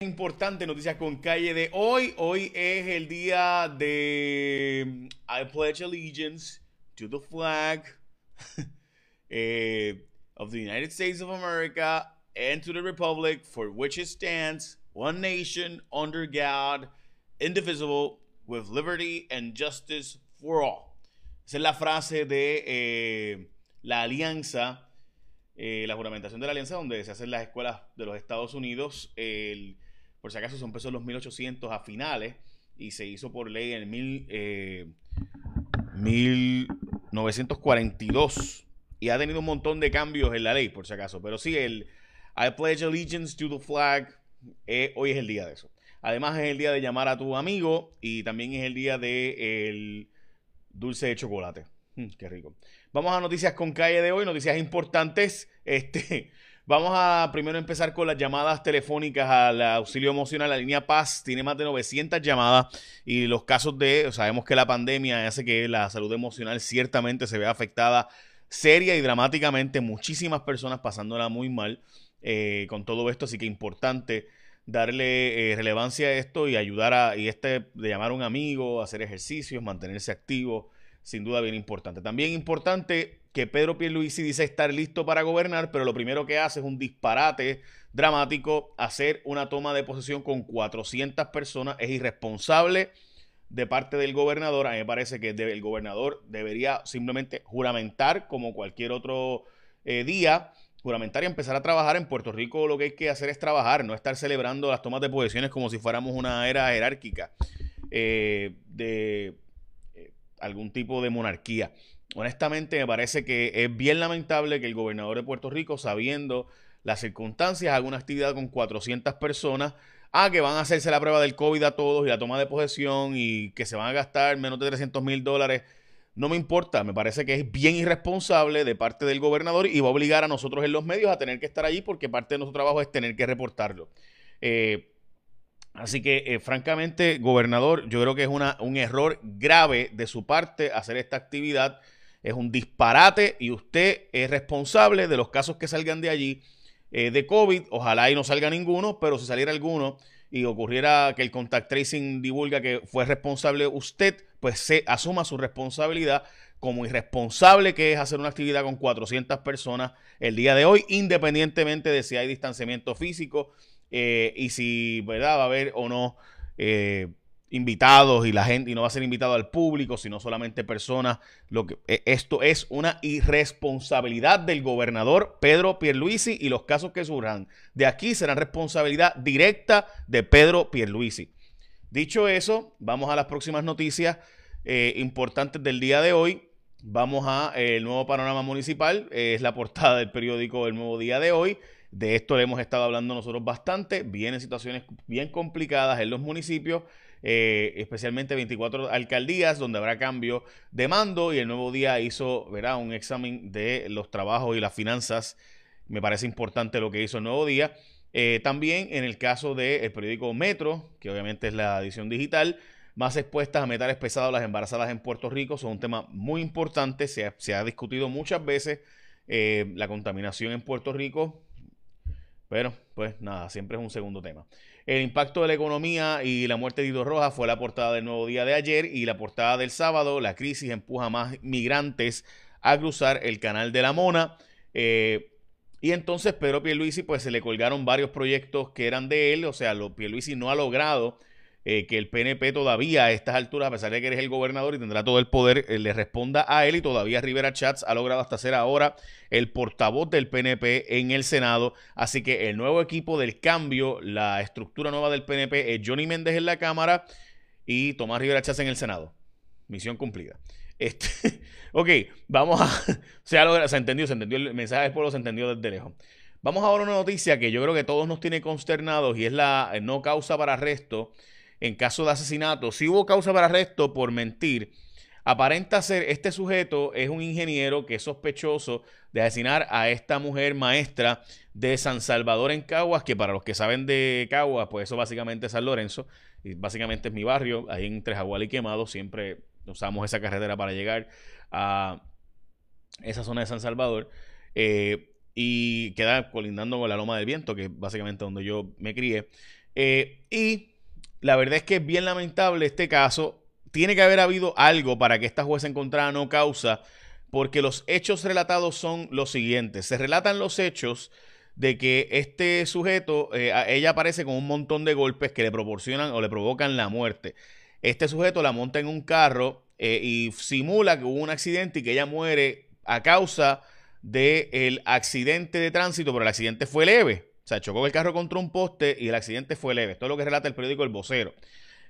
Importante noticias con calle de hoy. Hoy es el día de I pledge allegiance to the flag eh, of the United States of America and to the republic for which it stands, one nation under God, indivisible, with liberty and justice for all. Esa es la frase de eh, la alianza, eh, la juramentación de la alianza, donde se hacen las escuelas de los Estados Unidos. El, por si acaso empezó en los 1800 a finales y se hizo por ley en mil, 1942 eh, y ha tenido un montón de cambios en la ley, por si acaso. Pero sí, el I pledge allegiance to the flag, eh, hoy es el día de eso. Además es el día de llamar a tu amigo y también es el día de dulce de chocolate. Mm, qué rico. Vamos a noticias con calle de hoy, noticias importantes. Este, Vamos a primero empezar con las llamadas telefónicas al auxilio emocional. La línea Paz tiene más de 900 llamadas y los casos de, sabemos que la pandemia hace que la salud emocional ciertamente se vea afectada seria y dramáticamente. Muchísimas personas pasándola muy mal eh, con todo esto, así que importante darle eh, relevancia a esto y ayudar a, y este de llamar a un amigo, hacer ejercicios, mantenerse activo, sin duda bien importante. También importante que Pedro Pierluisi dice estar listo para gobernar, pero lo primero que hace es un disparate dramático, hacer una toma de posesión con 400 personas es irresponsable de parte del gobernador. A mí me parece que el gobernador debería simplemente juramentar como cualquier otro eh, día, juramentar y empezar a trabajar en Puerto Rico. Lo que hay que hacer es trabajar, no estar celebrando las tomas de posesiones como si fuéramos una era jerárquica eh, de algún tipo de monarquía honestamente me parece que es bien lamentable que el gobernador de Puerto Rico, sabiendo las circunstancias, haga una actividad con 400 personas, ah, que van a hacerse la prueba del COVID a todos y la toma de posesión y que se van a gastar menos de 300 mil dólares. No me importa, me parece que es bien irresponsable de parte del gobernador y va a obligar a nosotros en los medios a tener que estar allí porque parte de nuestro trabajo es tener que reportarlo. Eh, así que, eh, francamente, gobernador, yo creo que es una, un error grave de su parte hacer esta actividad es un disparate y usted es responsable de los casos que salgan de allí eh, de COVID. Ojalá y no salga ninguno, pero si saliera alguno y ocurriera que el contact tracing divulga que fue responsable usted, pues se asuma su responsabilidad como irresponsable que es hacer una actividad con 400 personas el día de hoy, independientemente de si hay distanciamiento físico eh, y si ¿verdad? va a haber o no eh, invitados y la gente y no va a ser invitado al público, sino solamente personas. Lo que, e, esto es una irresponsabilidad del gobernador Pedro Pierluisi y los casos que surjan de aquí serán responsabilidad directa de Pedro Pierluisi. Dicho eso, vamos a las próximas noticias eh, importantes del día de hoy. Vamos a eh, el nuevo panorama municipal, es la portada del periódico El Nuevo Día de hoy. De esto le hemos estado hablando nosotros bastante. Vienen situaciones bien complicadas en los municipios. Eh, especialmente 24 alcaldías donde habrá cambio de mando y el nuevo día hizo verá, un examen de los trabajos y las finanzas. Me parece importante lo que hizo el nuevo día. Eh, también en el caso del periódico Metro, que obviamente es la edición digital, más expuestas a metales pesados las embarazadas en Puerto Rico, son un tema muy importante, se ha, discutido muchas veces eh, la contaminación en Puerto Rico, pero pues nada, siempre es un segundo tema. El impacto de la economía y la muerte de Ido Rojas fue la portada del nuevo día de ayer y la portada del sábado. La crisis empuja más migrantes a cruzar el canal de la Mona. Eh, y entonces Pedro Pierluisi, pues se le colgaron varios proyectos que eran de él. O sea, lo, Pierluisi no ha logrado eh, que el PNP todavía a estas alturas, a pesar de que eres el gobernador y tendrá todo el poder, eh, le responda a él y todavía Rivera Chats ha logrado hasta ser ahora el portavoz del PNP en el Senado. Así que el nuevo equipo del cambio, la estructura nueva del PNP es Johnny Méndez en la Cámara y Tomás Rivera Chats en el Senado. Misión cumplida. Este, ok, vamos a... Se, ha se entendió, se entendió, el mensaje del pueblo se entendió desde lejos. Vamos ahora a una noticia que yo creo que todos nos tiene consternados y es la no causa para arresto en caso de asesinato, si hubo causa para arresto por mentir, aparenta ser este sujeto es un ingeniero que es sospechoso de asesinar a esta mujer maestra de San Salvador en Caguas, que para los que saben de Caguas, pues eso básicamente es San Lorenzo, y básicamente es mi barrio, ahí entre Jagual y Quemado, siempre usamos esa carretera para llegar a esa zona de San Salvador. Eh, y queda colindando con la Loma del Viento, que es básicamente donde yo me crié. y la verdad es que es bien lamentable este caso. Tiene que haber habido algo para que esta jueza encontrara no causa, porque los hechos relatados son los siguientes. Se relatan los hechos de que este sujeto, eh, ella aparece con un montón de golpes que le proporcionan o le provocan la muerte. Este sujeto la monta en un carro eh, y simula que hubo un accidente y que ella muere a causa del accidente de tránsito, pero el accidente fue leve. O sea, chocó el carro contra un poste y el accidente fue leve. Esto es lo que relata el periódico El Vocero.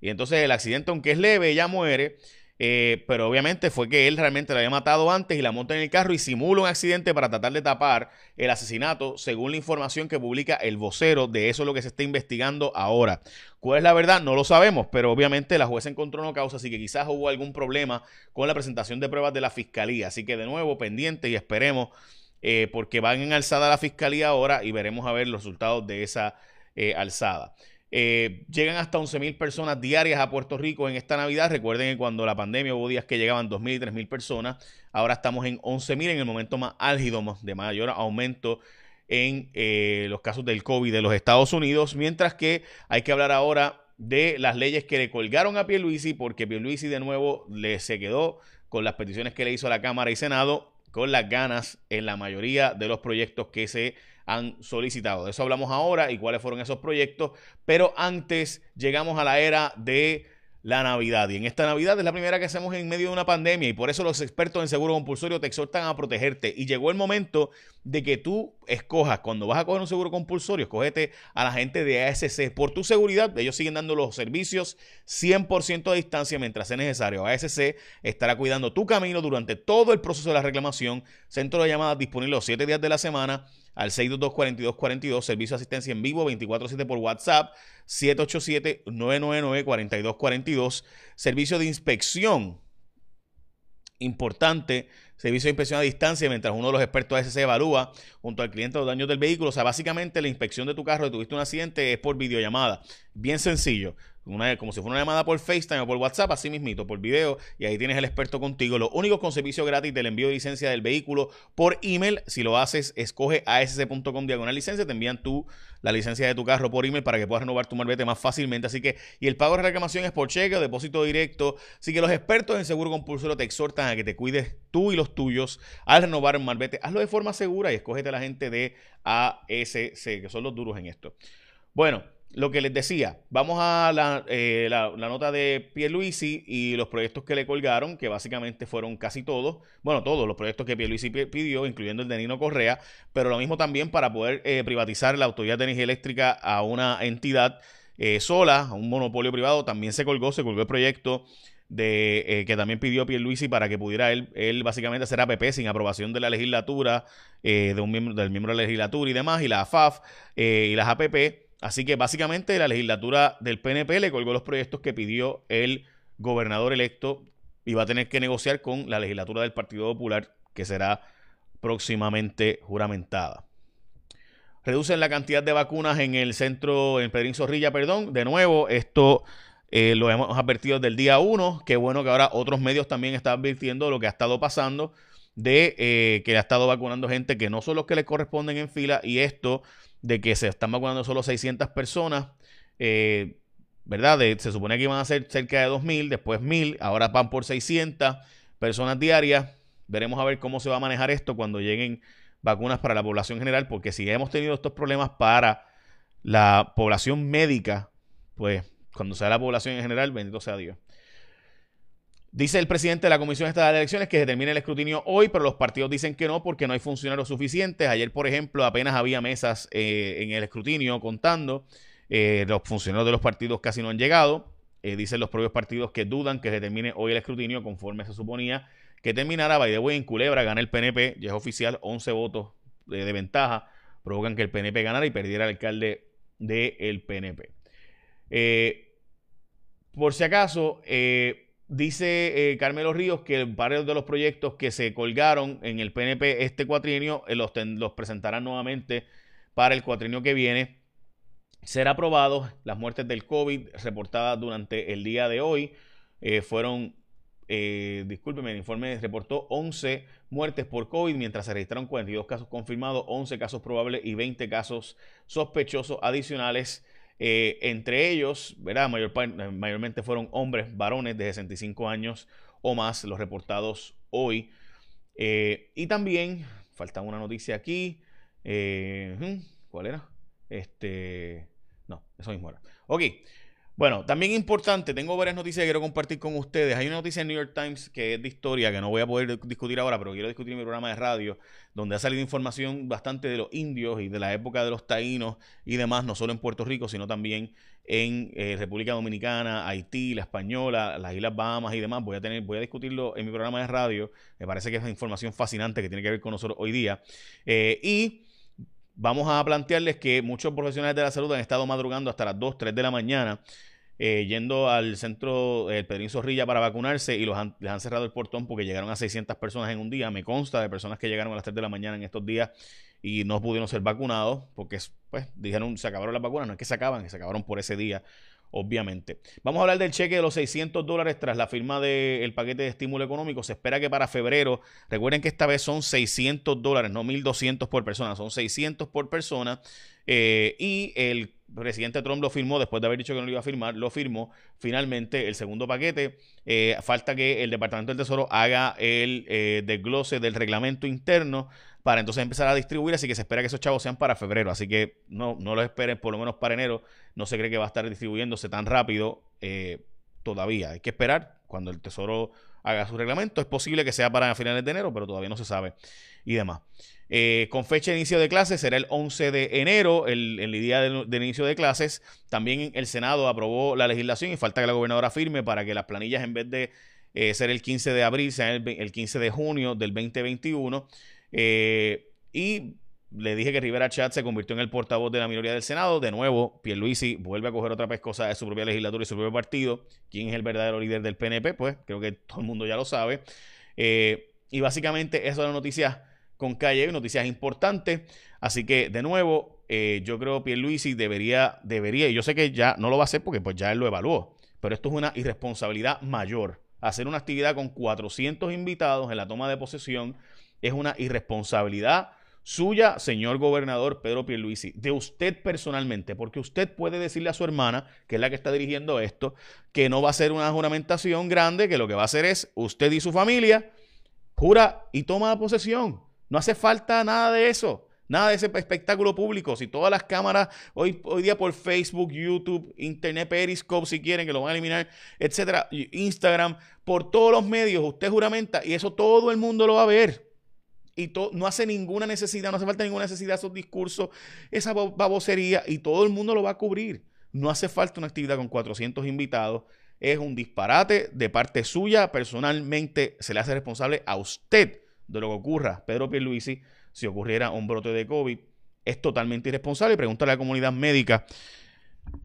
Y entonces el accidente, aunque es leve, ella muere. Eh, pero obviamente fue que él realmente la había matado antes y la monta en el carro y simula un accidente para tratar de tapar el asesinato, según la información que publica el vocero. De eso es lo que se está investigando ahora. ¿Cuál es la verdad? No lo sabemos, pero obviamente la jueza encontró no causa, así que quizás hubo algún problema con la presentación de pruebas de la fiscalía. Así que de nuevo, pendiente y esperemos, eh, porque van en alzada la fiscalía ahora y veremos a ver los resultados de esa eh, alzada. Eh, llegan hasta 11.000 personas diarias a Puerto Rico en esta Navidad. Recuerden que cuando la pandemia hubo días que llegaban 2.000 y 3.000 personas. Ahora estamos en 11.000 en el momento más álgido, de mayor aumento en los casos del COVID de los Estados Unidos. Mientras que hay que hablar ahora de las leyes que le colgaron a Pierluisi porque Pierluisi de nuevo le se quedó con las peticiones que le hizo a la Cámara y Senado con las ganas en la mayoría de los proyectos que se han solicitado. De eso hablamos ahora y cuáles fueron esos proyectos. Pero antes llegamos a la era de la Navidad. Y en esta Navidad es la primera que hacemos en medio de una pandemia y por eso los expertos en seguro compulsorio te exhortan a protegerte. Y llegó el momento de que tú escojas, cuando vas a coger un seguro compulsorio, escógete a la gente de ASC. Por tu seguridad, ellos siguen dando los servicios 100% a distancia mientras sea necesario. ASC estará cuidando tu camino durante todo el proceso de la reclamación. Centro de llamadas disponible los 7 días de la semana al 622-4242, servicio de asistencia en vivo 24-7 por WhatsApp, 787-999-4242, servicio de inspección importante, servicio de inspección a distancia, mientras uno de los expertos ASC evalúa junto al cliente los daños del vehículo. O sea, básicamente la inspección de tu carro, si tuviste un accidente, es por videollamada. Bien sencillo una, como si fuera una llamada por FaceTime o por WhatsApp, así mismito, por video, y ahí tienes el experto contigo. Los únicos con servicio gratis del envío de licencia del vehículo por email. Si lo haces, escoge asc.com diagonal licencia, te envían tú la licencia de tu carro por email para que puedas renovar tu marbete más fácilmente. Así que, y el pago de reclamación es por cheque o depósito directo. Así que los expertos en seguro compulsorio te exhortan a que te cuides tú y los tuyos al renovar un marbete. Hazlo de forma segura y escógete a la gente de ASC, que son los duros en esto. Bueno, lo que les decía, vamos a la, eh, nota de Pierluisi y los proyectos que le colgaron, que básicamente fueron casi todos, bueno, todos los proyectos que Pierluisi pidió, incluyendo el de Nino Correa, pero lo mismo también para poder eh, privatizar la Autoridad de Energía Eléctrica a una entidad eh, sola, a un monopolio privado, también se colgó, se colgó el proyecto de que también pidió Pierluisi para que pudiera él, él básicamente hacer APP sin aprobación de la legislatura, de un miembro, del miembro de la legislatura y demás, y la AFAF y las APP Así que básicamente la legislatura del PNP le colgó los proyectos que pidió el gobernador electo y va a tener que negociar con la legislatura del Partido Popular que será próximamente juramentada. Reducen la cantidad de vacunas en el centro, en Pedrín Zorrilla, perdón. De nuevo, esto eh, lo hemos advertido desde el día 1. Qué bueno que ahora otros medios también están advirtiendo lo que ha estado pasando de eh, que ha estado vacunando gente que no son los que le corresponden en fila y esto de que se están vacunando solo 600 personas, eh, ¿verdad? se supone que iban a ser cerca de 2.000, después 1.000, ahora van por 600 personas diarias. Veremos a ver cómo se va a manejar esto cuando lleguen vacunas para la población general, porque si hemos tenido estos problemas para la población médica, pues cuando sea la población en general, bendito sea Dios. Dice el presidente de la Comisión Estatal de Elecciones que se termine el escrutinio hoy, pero los partidos dicen que no porque no hay funcionarios suficientes. Ayer, por ejemplo, apenas había mesas eh, en el escrutinio contando. Eh, los funcionarios de los partidos casi no han llegado. Eh, dicen los propios partidos que dudan que se termine hoy el escrutinio conforme se suponía que terminara. By the way, en Culebra gana el PNP, ya es oficial, 11 votos de, ventaja. Provocan que el PNP ganara y perdiera el alcalde del PNP. por si acaso, Dice eh, Carmelo Ríos que varios de los proyectos que se colgaron en el PNP este cuatrienio eh, los, presentarán nuevamente para el cuatrienio que viene. Ser aprobados. Las muertes del COVID reportadas durante el día de hoy eh, fueron, discúlpeme, el informe reportó 11 muertes por COVID, mientras se registraron 42 casos confirmados, 11 casos probables y 20 casos sospechosos adicionales Eh, entre ellos, ¿verdad? Mayor, mayormente fueron hombres, varones de 65 años o más, los reportados hoy. Eh, y también, falta una noticia aquí. Eh, ¿Cuál era? Este. No, eso mismo era. Ok. Bueno, también importante, tengo varias noticias que quiero compartir con ustedes. Hay una noticia en New York Times que es de historia, que no voy a poder discutir ahora, pero quiero discutir en mi programa de radio, donde ha salido información bastante de los indios y de la época de los taínos y demás, no solo en Puerto Rico, sino también en eh, República Dominicana, Haití, la Española, las Islas Bahamas y demás. Voy a tener, voy a discutirlo en mi programa de radio. Me parece que es información fascinante que tiene que ver con nosotros hoy día. Eh, y vamos a plantearles que muchos profesionales de la salud han estado madrugando hasta las 2, 3 de la mañana. Eh, yendo al centro el Pedrín Zorrilla para vacunarse y los les han cerrado el portón porque llegaron a 600 personas en un día. Me consta de personas que llegaron a las 3 de la mañana en estos días y no pudieron ser vacunados porque pues dijeron se acabaron las vacunas, no es que se acaban, se acabaron por ese día obviamente. Vamos a hablar del cheque de los 600 dólares tras la firma del paquete de estímulo económico. Se espera que para febrero, recuerden que esta vez son 600 dólares, no 1.200 por persona, son 600 por persona. Eh, y el presidente Trump lo firmó después de haber dicho que no lo iba a firmar, lo firmó finalmente el segundo paquete. Eh, falta que el Departamento del Tesoro haga el eh, desglose del reglamento interno para entonces empezar a distribuir, así que se espera que esos chavos sean para febrero, así que no, no lo esperen por lo menos para enero, no se cree que va a estar distribuyéndose tan rápido eh, todavía, hay que esperar cuando el Tesoro haga su reglamento, es posible que sea para finales de enero, pero todavía no se sabe y demás. Eh, con fecha de inicio de clases será el 11 de enero, el, día del, inicio de clases. También el Senado aprobó la legislación y falta que la gobernadora firme para que las planillas en vez de eh, ser el 15 de abril sean el 15 de junio del 2021. Eh, y le dije que Rivera Chat se convirtió en el portavoz de la minoría del Senado. De nuevo, Pierluisi vuelve a coger otra pescosa de su propia legislatura y su propio partido. ¿Quién es el verdadero líder del PNP? Pues creo que todo el mundo ya lo sabe. Eh, y básicamente eso es la noticia con calle, noticias importantes. Así que, de nuevo, eh, yo creo que Pierluisi debería, debería, y yo sé que ya no lo va a hacer porque pues ya él lo evaluó, pero esto es una irresponsabilidad mayor. Hacer una actividad con 400 invitados en la toma de posesión es una irresponsabilidad suya, señor gobernador Pedro Pierluisi, de usted personalmente, porque usted puede decirle a su hermana, que es la que está dirigiendo esto, que no va a ser una juramentación grande, que lo que va a hacer es usted y su familia jura y toma posesión. No hace falta nada de eso. Nada de ese espectáculo público. Si todas las cámaras, hoy, hoy día por Facebook, YouTube, Internet, Periscope, si quieren, que lo van a eliminar, etcétera, Instagram, por todos los medios, usted juramenta y eso todo el mundo lo va a ver y no hace ninguna necesidad, no hace falta ninguna necesidad esos discursos, esa babosería y todo el mundo lo va a cubrir. No hace falta una actividad con 400 invitados. Es un disparate de parte suya. Personalmente se le hace responsable a usted de lo que ocurra, Pedro Pierluisi, si ocurriera un brote de COVID. Es totalmente irresponsable. Pregúntale a la comunidad médica.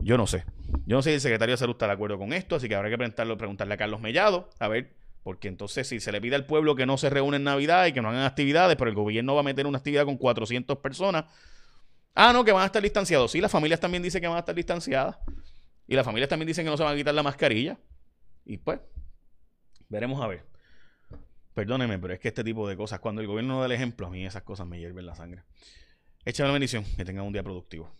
Yo no sé. Yo no sé si el secretario de salud está de acuerdo con esto, así que habrá que preguntarle, preguntarle a Carlos Mellado a ver porque entonces si se le pide al pueblo que no se reúne en Navidad y que no hagan actividades, pero el gobierno va a meter una actividad con 400 personas. Ah, no, que van a estar distanciados. Sí, las familias también dicen que van a estar distanciadas. Y las familias también dicen que no se van a quitar la mascarilla. Y pues, veremos a ver. Perdóneme, pero es que este tipo de cosas, cuando el gobierno no da el ejemplo, a mí esas cosas me hierven la sangre. Échame la bendición, que tengan un día productivo.